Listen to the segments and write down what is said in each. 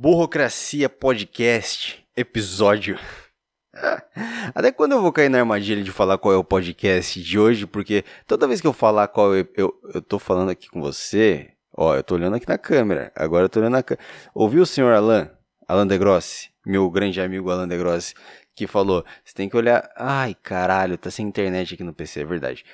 Burocracia Podcast, episódio. Até quando eu vou cair na armadilha de falar qual é o podcast de hoje? Porque toda vez que eu falar qual eu, eu, eu tô falando aqui com você, ó, eu tô olhando aqui na câmera, agora eu tô olhando na câmera. Ouviu o senhor Alan, Alan De Grossi, meu grande amigo Alan De Grossi, que falou: você tem que olhar. Ai, caralho, tá sem internet aqui no PC, é verdade.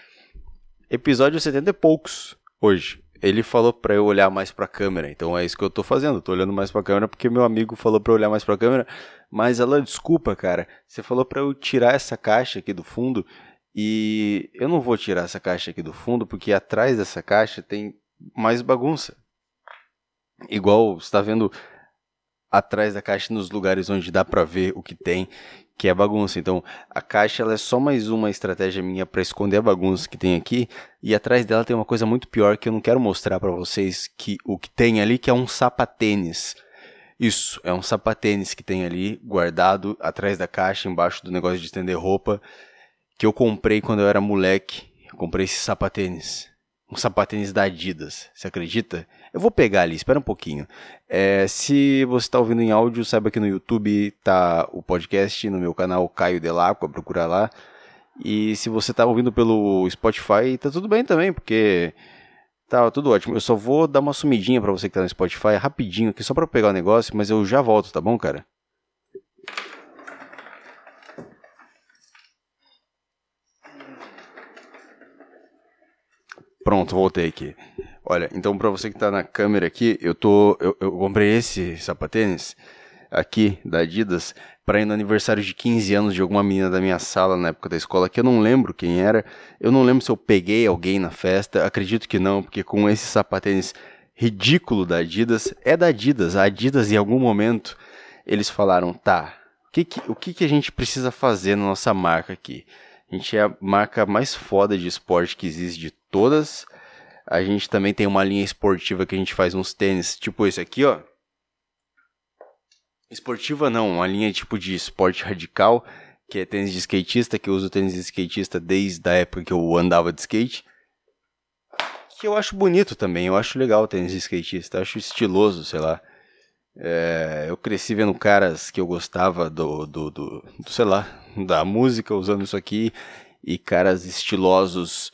Episódio 70 e poucos, hoje ele falou para eu olhar mais para a câmera. Então é isso que eu tô fazendo. tô olhando mais para a câmera porque meu amigo falou para olhar mais para a câmera. Mas ela desculpa, cara. Você falou para eu tirar essa caixa aqui do fundo e eu não vou tirar essa caixa aqui do fundo porque atrás dessa caixa tem mais bagunça. Igual está vendo atrás da caixa nos lugares onde dá para ver o que tem que é bagunça. Então, a caixa ela é só mais uma estratégia minha para esconder a bagunça que tem aqui, e atrás dela tem uma coisa muito pior que eu não quero mostrar para vocês que o que tem ali que é um sapatênis. Isso, é um sapatênis que tem ali guardado atrás da caixa, embaixo do negócio de estender roupa, que eu comprei quando eu era moleque. Eu comprei esse sapatênis um sapatênis da Adidas. Você acredita? Eu vou pegar ali, espera um pouquinho. É, se você está ouvindo em áudio, saiba que no YouTube tá o podcast, no meu canal Caio Delacqua, procura lá. E se você está ouvindo pelo Spotify, tá tudo bem também, porque tá tudo ótimo. Eu só vou dar uma sumidinha para você que tá no Spotify rapidinho aqui, só para pegar o negócio, mas eu já volto, tá bom, cara? Pronto, voltei aqui. Olha, então para você que tá na câmera aqui, eu tô eu, eu comprei esse sapatênis aqui da Adidas para ir no aniversário de 15 anos de alguma menina da minha sala na época da escola, que eu não lembro quem era. Eu não lembro se eu peguei alguém na festa, acredito que não, porque com esse sapatênis ridículo da Adidas, é da Adidas. A Adidas em algum momento eles falaram, tá, o que, que o que, que a gente precisa fazer na nossa marca aqui? A gente é a marca mais foda de esporte que existe de todas. A gente também tem uma linha esportiva que a gente faz uns tênis, tipo esse aqui, ó. Esportiva não, uma linha tipo de esporte radical, que é tênis de skatista, que eu uso tênis de skatista desde a época que eu andava de skate. Que eu acho bonito também, eu acho legal o tênis de skatista, acho estiloso, sei lá. É, eu cresci vendo caras que eu gostava do, do, do, do, sei lá, da música usando isso aqui e caras estilosos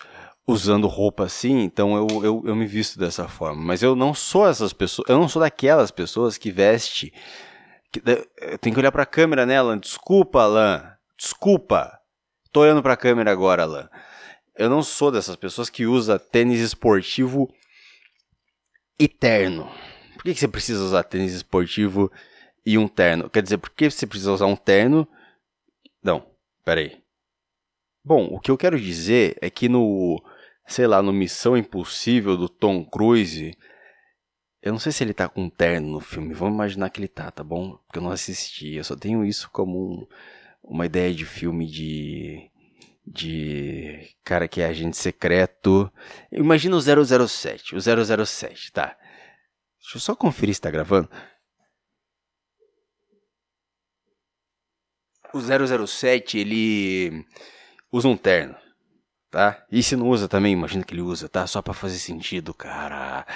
usando roupa assim, então eu, eu, eu me visto dessa forma. Mas eu não sou essas pessoas, eu não sou daquelas pessoas que veste. Que, eu tenho que olhar pra câmera, né, Alan? Desculpa, Alan. Desculpa. Tô olhando pra câmera agora, Alan. Eu não sou dessas pessoas que usa tênis esportivo eterno. Por que, que você precisa usar tênis esportivo e um terno? Quer dizer, por que você precisa usar um terno? Não, peraí. Bom, o que eu quero dizer é que no sei lá, no Missão Impossível do Tom Cruise. Eu não sei se ele tá com um terno no filme, vamos imaginar que ele tá, tá bom? Porque eu não assisti, eu só tenho isso como um, uma ideia de filme de. de. cara que é agente secreto. Imagina o 007, o 007, tá. Deixa eu só conferir se tá gravando. O 007, ele usa um terno tá? E se não usa também, imagina que ele usa, tá? Só para fazer sentido, cara.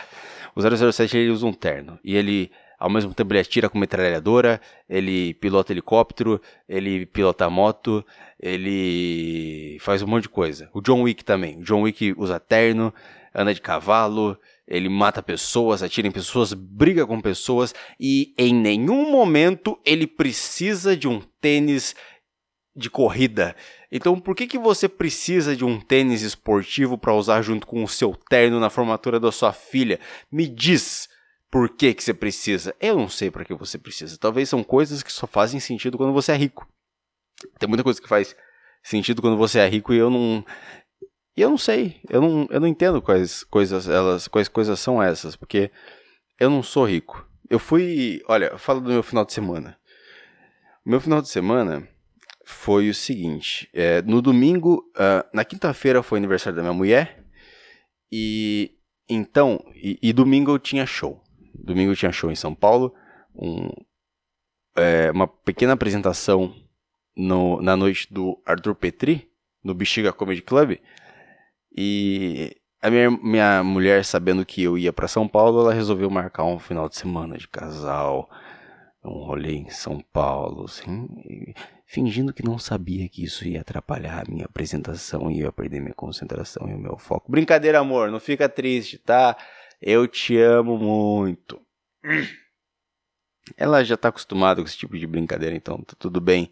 O 007 ele usa um terno e ele ao mesmo tempo ele atira com metralhadora, ele pilota helicóptero, ele pilota moto, ele faz um monte de coisa. O John Wick também. O John Wick usa terno, anda de cavalo, ele mata pessoas, atira em pessoas, briga com pessoas e em nenhum momento ele precisa de um tênis de corrida. Então, por que, que você precisa de um tênis esportivo para usar junto com o seu terno na formatura da sua filha? Me diz por que, que você precisa. Eu não sei para que você precisa. Talvez são coisas que só fazem sentido quando você é rico. Tem muita coisa que faz sentido quando você é rico e eu não. E eu não sei. Eu não, eu não entendo quais coisas elas, quais coisas são essas, porque eu não sou rico. Eu fui. Olha, falo do meu final de semana. meu final de semana foi o seguinte: é, no domingo, uh, na quinta-feira foi aniversário da minha mulher, e então, e, e, domingo eu tinha show. Domingo eu tinha show em São Paulo, um, é, uma pequena apresentação no, na noite do Arthur Petri, no Bexiga Comedy Club, e a minha, minha mulher, sabendo que eu ia para São Paulo, ela resolveu marcar um final de semana de casal um rolê em São Paulo, assim, fingindo que não sabia que isso ia atrapalhar a minha apresentação e ia perder minha concentração e o meu foco. Brincadeira, amor, não fica triste, tá? Eu te amo muito. Ela já tá acostumada com esse tipo de brincadeira, então tá tudo bem.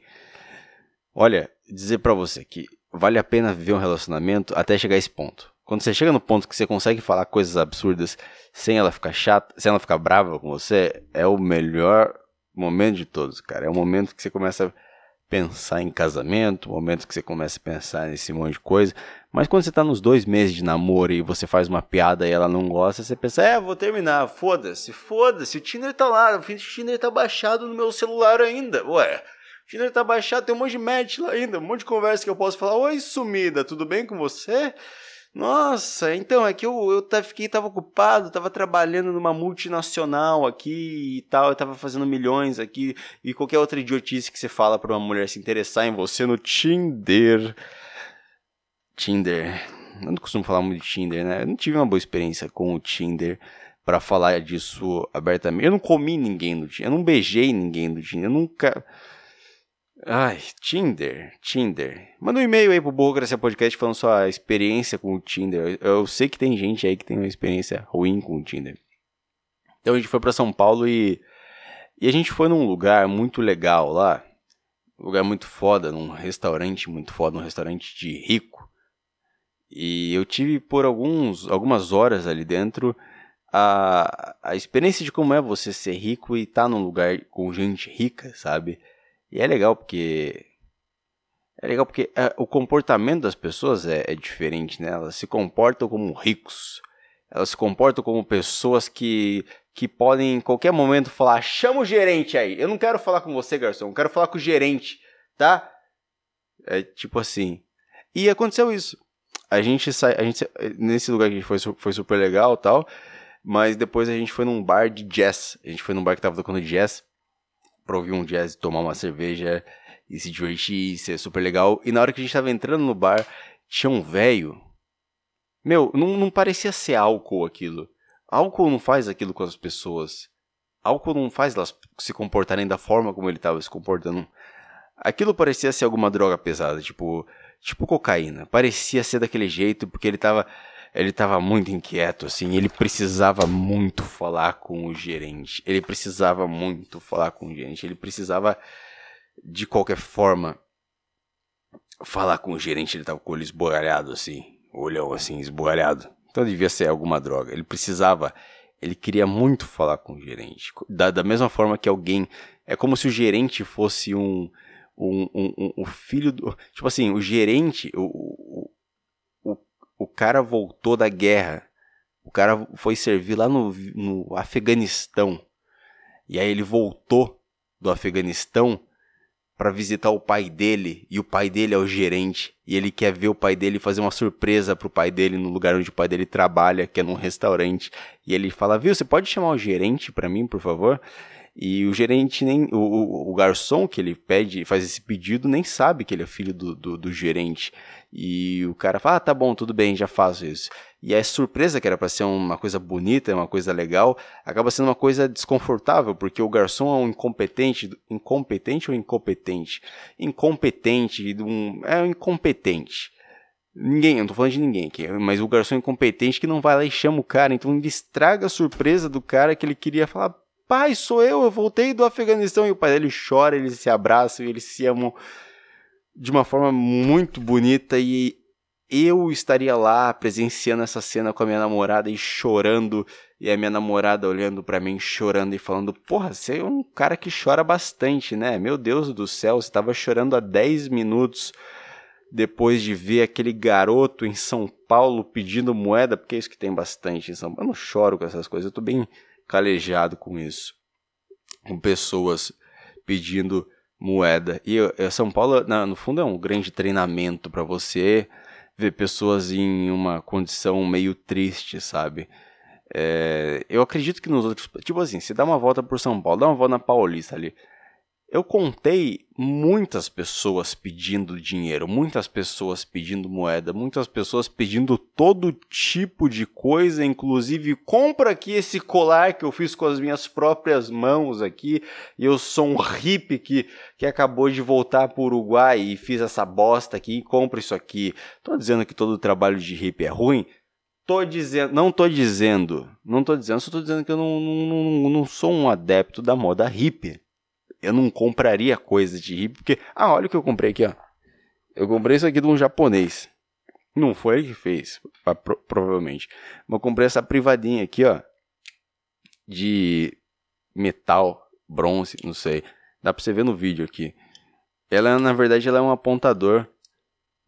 Olha, dizer para você que vale a pena viver um relacionamento até chegar a esse ponto. Quando você chega no ponto que você consegue falar coisas absurdas sem ela ficar chata, sem ela ficar brava com você, é o melhor momento de todos, cara. É o momento que você começa a pensar em casamento, o momento que você começa a pensar nesse monte de coisa. Mas quando você tá nos dois meses de namoro e você faz uma piada e ela não gosta, você pensa, é, vou terminar, foda-se, foda-se, o Tinder tá lá, o Tinder tá baixado no meu celular ainda, ué. O Tinder tá baixado, tem um monte de match lá ainda, um monte de conversa que eu posso falar, oi sumida, tudo bem com você? Nossa, então é que eu, eu fiquei, tava ocupado, tava trabalhando numa multinacional aqui e tal, eu tava fazendo milhões aqui e qualquer outra idiotice que você fala pra uma mulher se interessar em você no Tinder. Tinder. Eu não costumo falar muito de Tinder, né? Eu não tive uma boa experiência com o Tinder para falar disso abertamente. Eu não comi ninguém no Tinder, eu não beijei ninguém no Tinder, eu nunca. Ai, Tinder, Tinder. Manda um e-mail aí pro Burocracia Podcast falando sua experiência com o Tinder. Eu sei que tem gente aí que tem uma experiência ruim com o Tinder. Então a gente foi para São Paulo e, e a gente foi num lugar muito legal lá. Um lugar muito foda, num restaurante muito foda, um restaurante de rico. E eu tive por alguns, algumas horas ali dentro a, a experiência de como é você ser rico e estar tá num lugar com gente rica, sabe? E é legal porque. É legal porque é, o comportamento das pessoas é, é diferente, né? Elas se comportam como ricos. Elas se comportam como pessoas que, que podem em qualquer momento falar: chama o gerente aí. Eu não quero falar com você, garçom. Eu quero falar com o gerente, tá? É tipo assim. E aconteceu isso. A gente sai, a gente nesse lugar que foi foi super legal, tal, mas depois a gente foi num bar de jazz. A gente foi num bar que tava tocando jazz pra ouvir um jazz, tomar uma cerveja e se divertir, ser super legal. E na hora que a gente tava entrando no bar, tinha um velho. Meu, não, não parecia ser álcool aquilo. Álcool não faz aquilo com as pessoas. Álcool não faz elas se comportarem da forma como ele tava se comportando. Aquilo parecia ser alguma droga pesada, tipo, tipo cocaína. Parecia ser daquele jeito porque ele tava ele estava muito inquieto, assim, ele precisava muito falar com o gerente. Ele precisava muito falar com o gerente. Ele precisava, de qualquer forma, falar com o gerente. Ele estava com o olho esbugalhado, assim, olhão assim, esbugalhado. Então devia ser alguma droga. Ele precisava, ele queria muito falar com o gerente. Da, da mesma forma que alguém. É como se o gerente fosse um. Um, um, um, um filho do. Tipo assim, o gerente, o, o cara voltou da guerra. O cara foi servir lá no, no Afeganistão. E aí ele voltou do Afeganistão para visitar o pai dele. E o pai dele é o gerente. E ele quer ver o pai dele fazer uma surpresa pro pai dele no lugar onde o pai dele trabalha, que é num restaurante. E ele fala: Viu, você pode chamar o gerente para mim, por favor? E o gerente nem. O, o, garçom que ele pede, faz esse pedido, nem sabe que ele é filho do, do, do gerente. E o cara fala: ah, tá bom, tudo bem, já faço isso. E a surpresa que era para ser uma coisa bonita, uma coisa legal, acaba sendo uma coisa desconfortável, porque o garçom é um incompetente, incompetente ou incompetente? Incompetente, um, é um incompetente. Ninguém, eu não tô falando de ninguém aqui, mas o garçom incompetente que não vai lá e chama o cara, então ele estraga a surpresa do cara que ele queria falar, pai, sou eu, eu voltei do Afeganistão. E o pai dele chora, eles se abraçam e eles se amam de uma forma muito bonita. E eu estaria lá presenciando essa cena com a minha namorada e chorando. E a minha namorada olhando para mim, chorando e falando: Porra, você é um cara que chora bastante, né? Meu Deus do céu, você estava chorando há 10 minutos depois de ver aquele garoto em São Paulo pedindo moeda, porque é isso que tem bastante em São Paulo. Eu não choro com essas coisas, eu tô bem calejado com isso. Com pessoas pedindo moeda. E São Paulo, no fundo, é um grande treinamento para você ver pessoas em uma condição meio triste, sabe? É, eu acredito que nos outros. Tipo assim, se dá uma volta por São Paulo, dá uma volta na Paulista ali. Eu contei muitas pessoas pedindo dinheiro, muitas pessoas pedindo moeda, muitas pessoas pedindo todo tipo de coisa, inclusive compra aqui esse colar que eu fiz com as minhas próprias mãos aqui. Eu sou um hippie que, que acabou de voltar para o Uruguai e fiz essa bosta aqui, compra isso aqui. Tô dizendo que todo trabalho de hippie é ruim? Tô dizendo, não tô dizendo, não tô dizendo, só tô dizendo que eu não, não, não, não sou um adepto da moda hippie eu não compraria coisa de hippie, porque, ah, olha o que eu comprei aqui, ó. Eu comprei isso aqui de um japonês. Não foi ele que fez, pro, provavelmente. Mas eu comprei essa privadinha aqui, ó. De metal, bronze, não sei. Dá pra você ver no vídeo aqui. Ela, na verdade, ela é um apontador.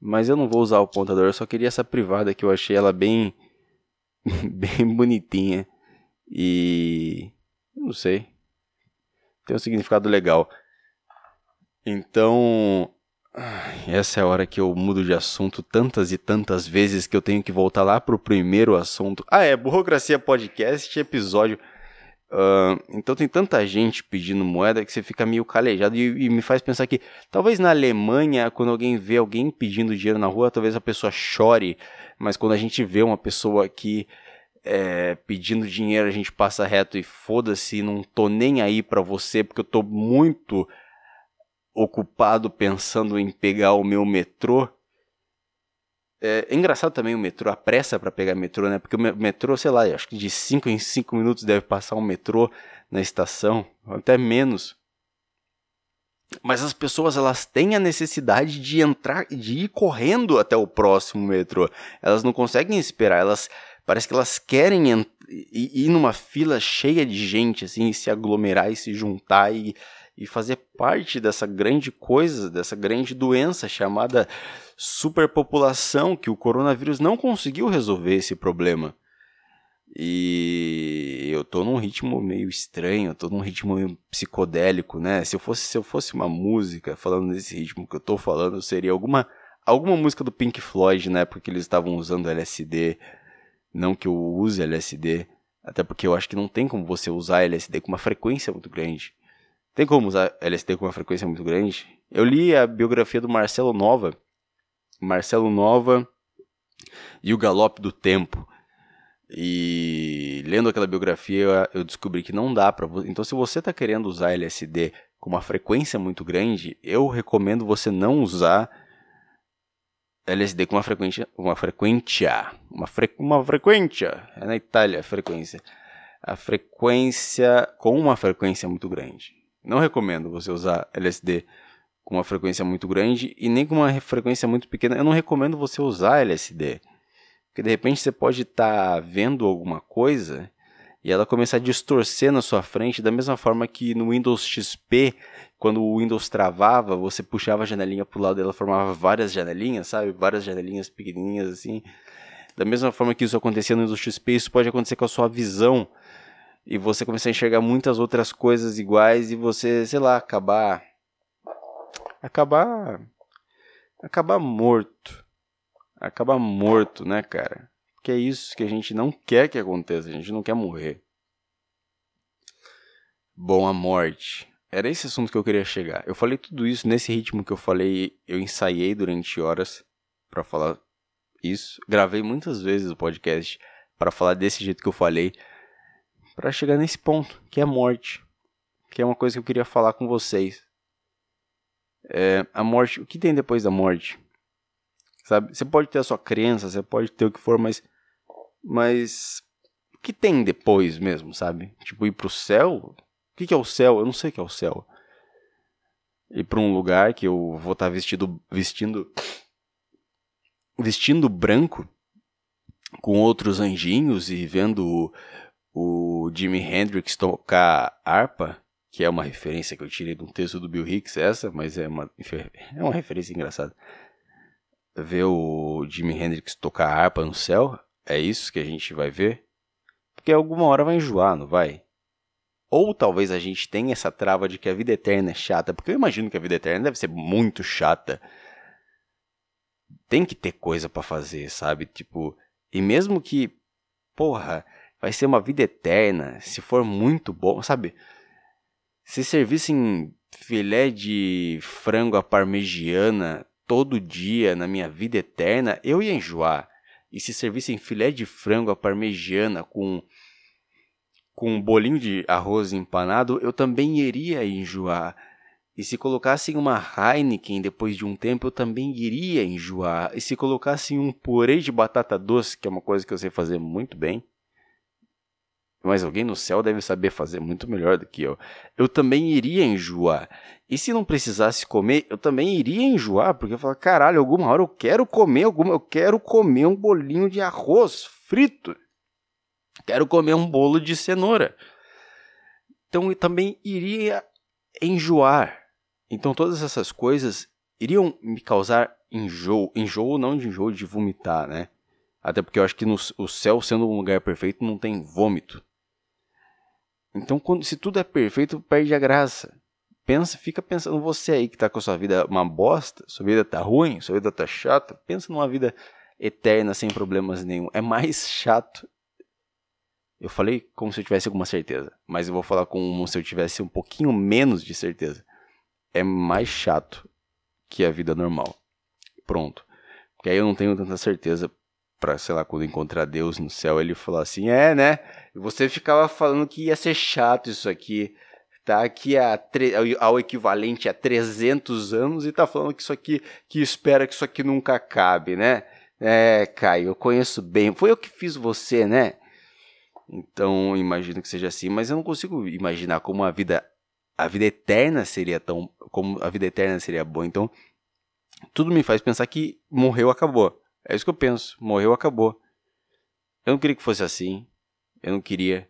Mas eu não vou usar o apontador, eu só queria essa privada que eu achei ela bem. bem bonitinha. E. Não sei tem um significado legal. Então, essa é a hora que eu mudo de assunto tantas e tantas vezes que eu tenho que voltar lá pro primeiro assunto. Ah, é, Burocracia Podcast, episódio. Uh, então tem tanta gente pedindo moeda que você fica meio calejado e, e, me faz pensar que talvez na Alemanha, quando alguém vê alguém pedindo dinheiro na rua, talvez a pessoa chore, mas quando a gente vê uma pessoa que é, pedindo dinheiro, a gente passa reto e foda-se, não tô nem aí para você, porque eu tô muito ocupado pensando em pegar o meu metrô. É, é engraçado também o metrô, a pressa para pegar metrô, né? Porque o metrô, sei lá, acho que de 5 em 5 minutos deve passar um metrô na estação, até menos. Mas as pessoas elas têm a necessidade de entrar, de ir correndo até o próximo metrô. Elas não conseguem esperar, elas Parece que elas querem ir numa fila cheia de gente, assim, e se aglomerar e se juntar e, e fazer parte dessa grande coisa, dessa grande doença chamada superpopulação, que o coronavírus não conseguiu resolver esse problema. E eu tô num ritmo meio estranho, eu tô num ritmo meio psicodélico, né? Se eu fosse, se eu fosse uma música falando nesse ritmo que eu tô falando, seria alguma alguma música do Pink Floyd, na época que eles estavam usando LSD não que eu use LSD, até porque eu acho que não tem como você usar LSD com uma frequência muito grande. Tem como usar LSD com uma frequência muito grande? Eu li a biografia do Marcelo Nova. Marcelo Nova e o Galope do Tempo. E lendo aquela biografia, eu descobri que não dá para você. Então, se você está querendo usar LSD com uma frequência muito grande, eu recomendo você não usar LSD com uma frequência, uma frequência, uma, fre, uma frequência, é na Itália a frequência, a frequência com uma frequência muito grande. Não recomendo você usar LSD com uma frequência muito grande e nem com uma frequência muito pequena. Eu não recomendo você usar LSD, porque de repente você pode estar tá vendo alguma coisa e ela começar a distorcer na sua frente da mesma forma que no Windows XP quando o Windows travava, você puxava a janelinha pro lado e ela formava várias janelinhas, sabe? Várias janelinhas pequenininhas assim. Da mesma forma que isso acontecia no Windows XP, isso pode acontecer com a sua visão. E você começar a enxergar muitas outras coisas iguais e você, sei lá, acabar. Acabar. Acabar morto. Acabar morto, né, cara? Porque é isso que a gente não quer que aconteça, a gente não quer morrer. Bom, a morte era esse assunto que eu queria chegar. Eu falei tudo isso nesse ritmo que eu falei, eu ensaiei durante horas para falar isso. Gravei muitas vezes o podcast para falar desse jeito que eu falei, para chegar nesse ponto, que é a morte, que é uma coisa que eu queria falar com vocês. É, a morte, o que tem depois da morte? Sabe? Você pode ter a sua crença, você pode ter o que for, mas mas o que tem depois mesmo, sabe? Tipo ir pro céu, o que, é o céu? Eu não sei o que é o céu. Ir para um lugar que eu vou estar tá vestido, vestindo, vestindo branco, com outros anjinhos e vendo o, o Jimi Hendrix tocar harpa, que é uma referência que eu tirei de um texto do Bill Hicks, essa, mas é uma, é uma referência engraçada. Ver o Jimi Hendrix tocar harpa no céu, é isso que a gente vai ver? Porque alguma hora vai enjoar, não vai? Ou talvez a gente tenha essa trava de que a vida eterna é chata, porque eu imagino que a vida eterna deve ser muito chata. Tem que ter coisa para fazer, sabe? Tipo, e mesmo que, porra, vai ser uma vida eterna, se for muito bom, sabe? Se servissem filé de frango à parmegiana todo dia na minha vida eterna, eu ia enjoar. E se servissem filé de frango à parmegiana com com um bolinho de arroz empanado, eu também iria enjoar. E se colocassem uma Heineken depois de um tempo, eu também iria enjoar. E se colocassem um purê de batata doce, que é uma coisa que eu sei fazer muito bem, mas alguém no céu deve saber fazer muito melhor do que eu, eu também iria enjoar. E se não precisasse comer, eu também iria enjoar, porque eu falo, caralho, alguma hora eu quero comer alguma, eu quero comer um bolinho de arroz frito. Quero comer um bolo de cenoura. Então eu também iria enjoar. Então todas essas coisas iriam me causar enjoo. Enjoo não de enjoo de vomitar, né? Até porque eu acho que no, o céu sendo um lugar perfeito não tem vômito. Então quando, se tudo é perfeito, perde a graça. Pensa, fica pensando você aí que tá com a sua vida uma bosta, sua vida tá ruim, sua vida tá chata. Pensa numa vida eterna sem problemas nenhum. É mais chato eu falei como se eu tivesse alguma certeza, mas eu vou falar como se eu tivesse um pouquinho menos de certeza. É mais chato que a vida normal. Pronto. Porque aí eu não tenho tanta certeza para, sei lá, quando encontrar Deus no céu, ele falar assim: "É, né? Você ficava falando que ia ser chato isso aqui, tá aqui a ao equivalente a 300 anos e tá falando que isso aqui que espera que isso aqui nunca acabe, né?" É, Caio, eu conheço bem. Foi eu que fiz você, né? Então, imagino que seja assim, mas eu não consigo imaginar como a vida a vida eterna seria tão como a vida eterna seria boa. Então, tudo me faz pensar que morreu, acabou. É isso que eu penso, morreu, acabou. Eu não queria que fosse assim. Eu não queria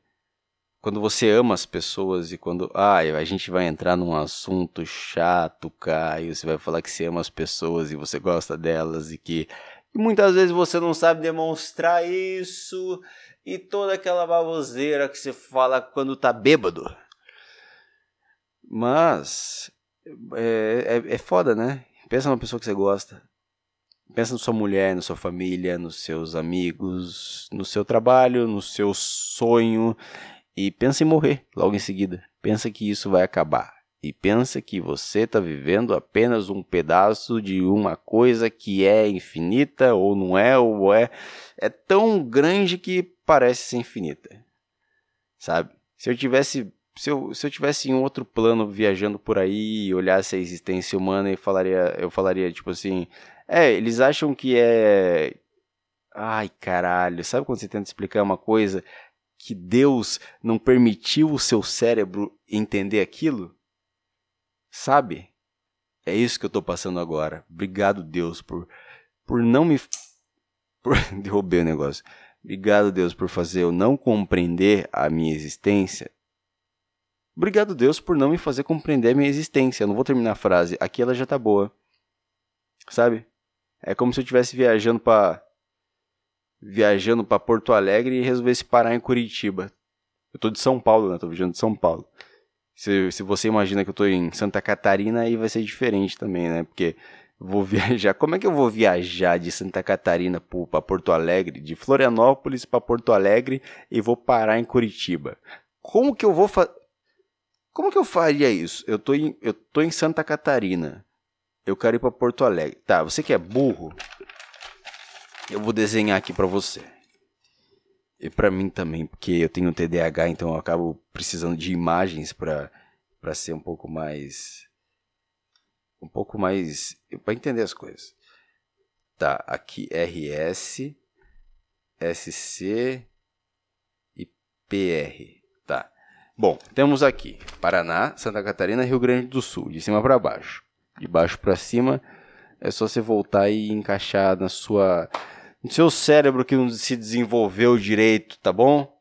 quando você ama as pessoas e quando ah, a gente vai entrar num assunto chato, Caio, você vai falar que você ama as pessoas e você gosta delas e que e muitas vezes você não sabe demonstrar isso e toda aquela baboseira que você fala quando tá bêbado. Mas é, é, é foda, né? Pensa numa pessoa que você gosta. Pensa na sua mulher, na sua família, nos seus amigos, no seu trabalho, no seu sonho. E pensa em morrer logo em seguida. Pensa que isso vai acabar e pensa que você está vivendo apenas um pedaço de uma coisa que é infinita ou não é, ou é, é tão grande que parece ser infinita. Sabe? Se eu tivesse se eu, se eu tivesse em outro plano viajando por aí e olhasse a existência humana e falaria, eu falaria tipo assim, é, eles acham que é Ai, caralho, sabe quando você tenta explicar uma coisa que Deus não permitiu o seu cérebro entender aquilo? Sabe? É isso que eu tô passando agora. Obrigado, Deus, por, por não me. Por... Derrubei o negócio. Obrigado, Deus, por fazer eu não compreender a minha existência. Obrigado, Deus, por não me fazer compreender a minha existência. Eu não vou terminar a frase. Aqui ela já tá boa. Sabe? É como se eu estivesse viajando para viajando para Porto Alegre e resolvesse parar em Curitiba. Eu tô de São Paulo, né? Tô viajando de São Paulo. Se, se você imagina que eu estou em Santa Catarina, aí vai ser diferente também, né? Porque vou viajar. Como é que eu vou viajar de Santa Catarina para Porto Alegre, de Florianópolis para Porto Alegre e vou parar em Curitiba? Como que eu vou fazer? Como que eu faria isso? Eu tô em, eu tô em Santa Catarina. Eu quero ir para Porto Alegre. Tá, você que é burro, eu vou desenhar aqui para você. E para mim também, porque eu tenho TDAH, então eu acabo precisando de imagens para para ser um pouco mais um pouco mais para entender as coisas. Tá, aqui RS SC e PR, tá. Bom, temos aqui Paraná, Santa Catarina, Rio Grande do Sul, de cima para baixo. De baixo para cima é só você voltar e encaixar na sua no seu cérebro que não se desenvolveu direito, tá bom?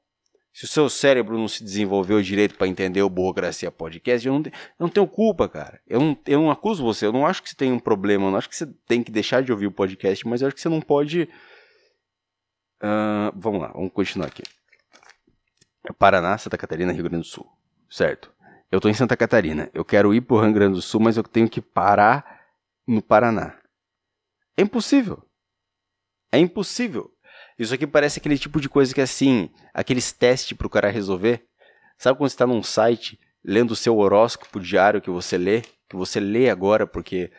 Se o seu cérebro não se desenvolveu direito para entender o Burocracia Podcast, eu não, eu não tenho culpa, cara. Eu não, eu não acuso você, eu não acho que você tem um problema, eu não acho que você tem que deixar de ouvir o podcast, mas eu acho que você não pode. Uh, vamos lá, vamos continuar aqui. Paraná, Santa Catarina, Rio Grande do Sul. Certo. Eu tô em Santa Catarina. Eu quero ir pro Rio Grande do Sul, mas eu tenho que parar no Paraná. É impossível. É impossível. Isso aqui parece aquele tipo de coisa que é assim, aqueles testes para o cara resolver. Sabe quando você está num site lendo o seu horóscopo diário que você lê, que você lê agora porque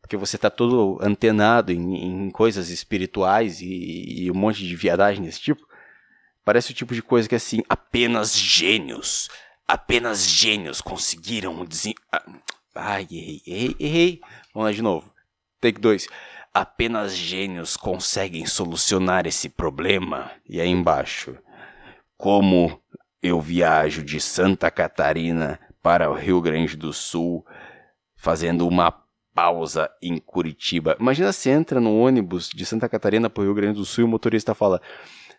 porque você está todo antenado em, em coisas espirituais e, e, um monte de viadagem desse tipo. Parece o tipo de coisa que assim, apenas gênios, apenas gênios conseguiram desen... Ah, ai, errei, errei, errei. Vamos lá de novo. Take 2. Apenas gênios conseguem solucionar esse problema. E aí embaixo. Como eu viajo de Santa Catarina para o Rio Grande do Sul, fazendo uma pausa em Curitiba. Imagina se entra no ônibus de Santa Catarina para o Rio Grande do Sul e o motorista fala: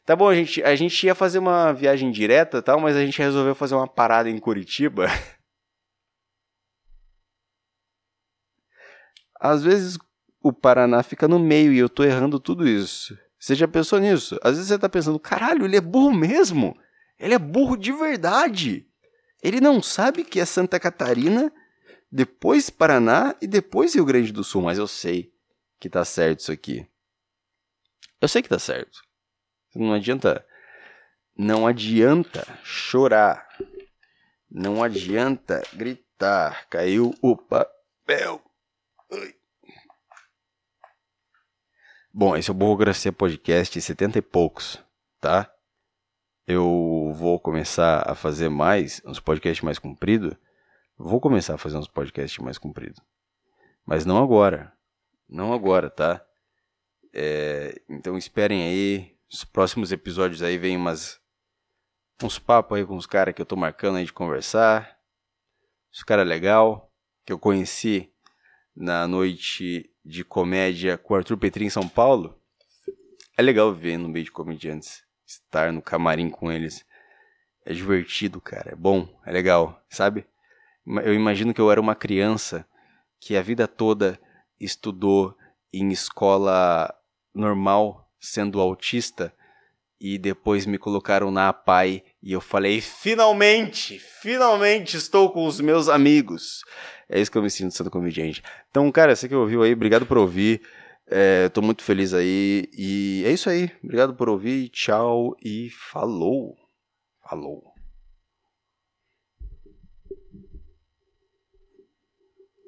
Tá bom, a gente, a gente ia fazer uma viagem direta tal, mas a gente resolveu fazer uma parada em Curitiba. Às vezes o Paraná fica no meio e eu tô errando tudo isso. Você já pensou nisso? Às vezes você tá pensando, caralho, ele é burro mesmo. Ele é burro de verdade. Ele não sabe que é Santa Catarina, depois Paraná e depois Rio Grande do Sul, mas eu sei que tá certo isso aqui. Eu sei que tá certo. Não adianta não adianta chorar. Não adianta gritar. Caiu o papel. Ai. Bom, esse é o Burocracia Podcast 70 e poucos, tá? Eu vou começar a fazer mais, uns podcasts mais compridos. Vou começar a fazer uns podcasts mais compridos. Mas não agora. Não agora, tá? É, então esperem aí. Os próximos episódios aí vem umas. Uns papos aí com os caras que eu tô marcando aí de conversar. Os caras legal. Que eu conheci na noite de comédia com o Arthur Petri em São Paulo, é legal ver no meio de comediantes, estar no camarim com eles. É divertido, cara, é bom, é legal, sabe? Eu imagino que eu era uma criança que a vida toda estudou em escola normal, sendo autista, e depois me colocaram na APAI e eu falei: finalmente, finalmente estou com os meus amigos. É isso que eu me sinto sendo comediante. Então, cara, você que ouviu aí, obrigado por ouvir. É, tô muito feliz aí. E é isso aí. Obrigado por ouvir. Tchau e falou. Falou.